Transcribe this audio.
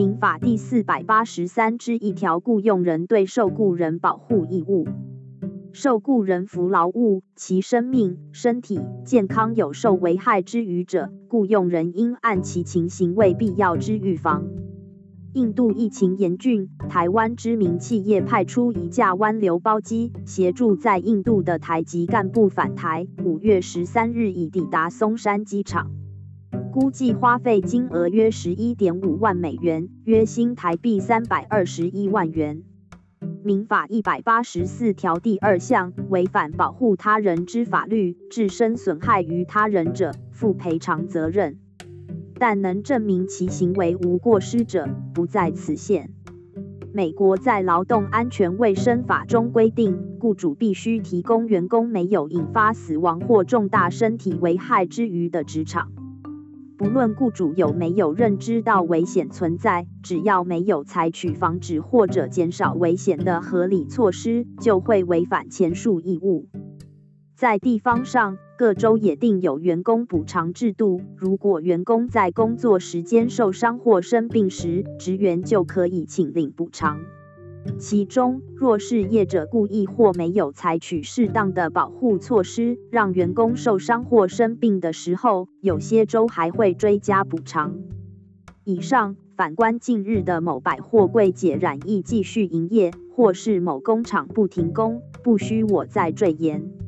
民法第四百八十三之一条，雇用人对受雇人保护义务。受雇人服劳务，其生命、身体健康有受危害之余者，雇用人应按其情形为必要之预防。印度疫情严峻，台湾知名企业派出一架湾流包机，协助在印度的台籍干部返台。五月十三日已抵达松山机场，估计花费金额约十一点五万美元，约新台币三百二十一万元。民法一百八十四条第二项，违反保护他人之法律，致身损害于他人者，负赔偿责任。但能证明其行为无过失者，不在此限。美国在劳动安全卫生法中规定，雇主必须提供员工没有引发死亡或重大身体危害之余的职场。不论雇主有没有认知到危险存在，只要没有采取防止或者减少危险的合理措施，就会违反前述义务。在地方上，各州也定有员工补偿制度。如果员工在工作时间受伤或生病时，职员就可以请领补偿。其中，若是业者故意或没有采取适当的保护措施，让员工受伤或生病的时候，有些州还会追加补偿。以上，反观近日的某百货柜姐染疫继续营业，或是某工厂不停工，不需我再赘言。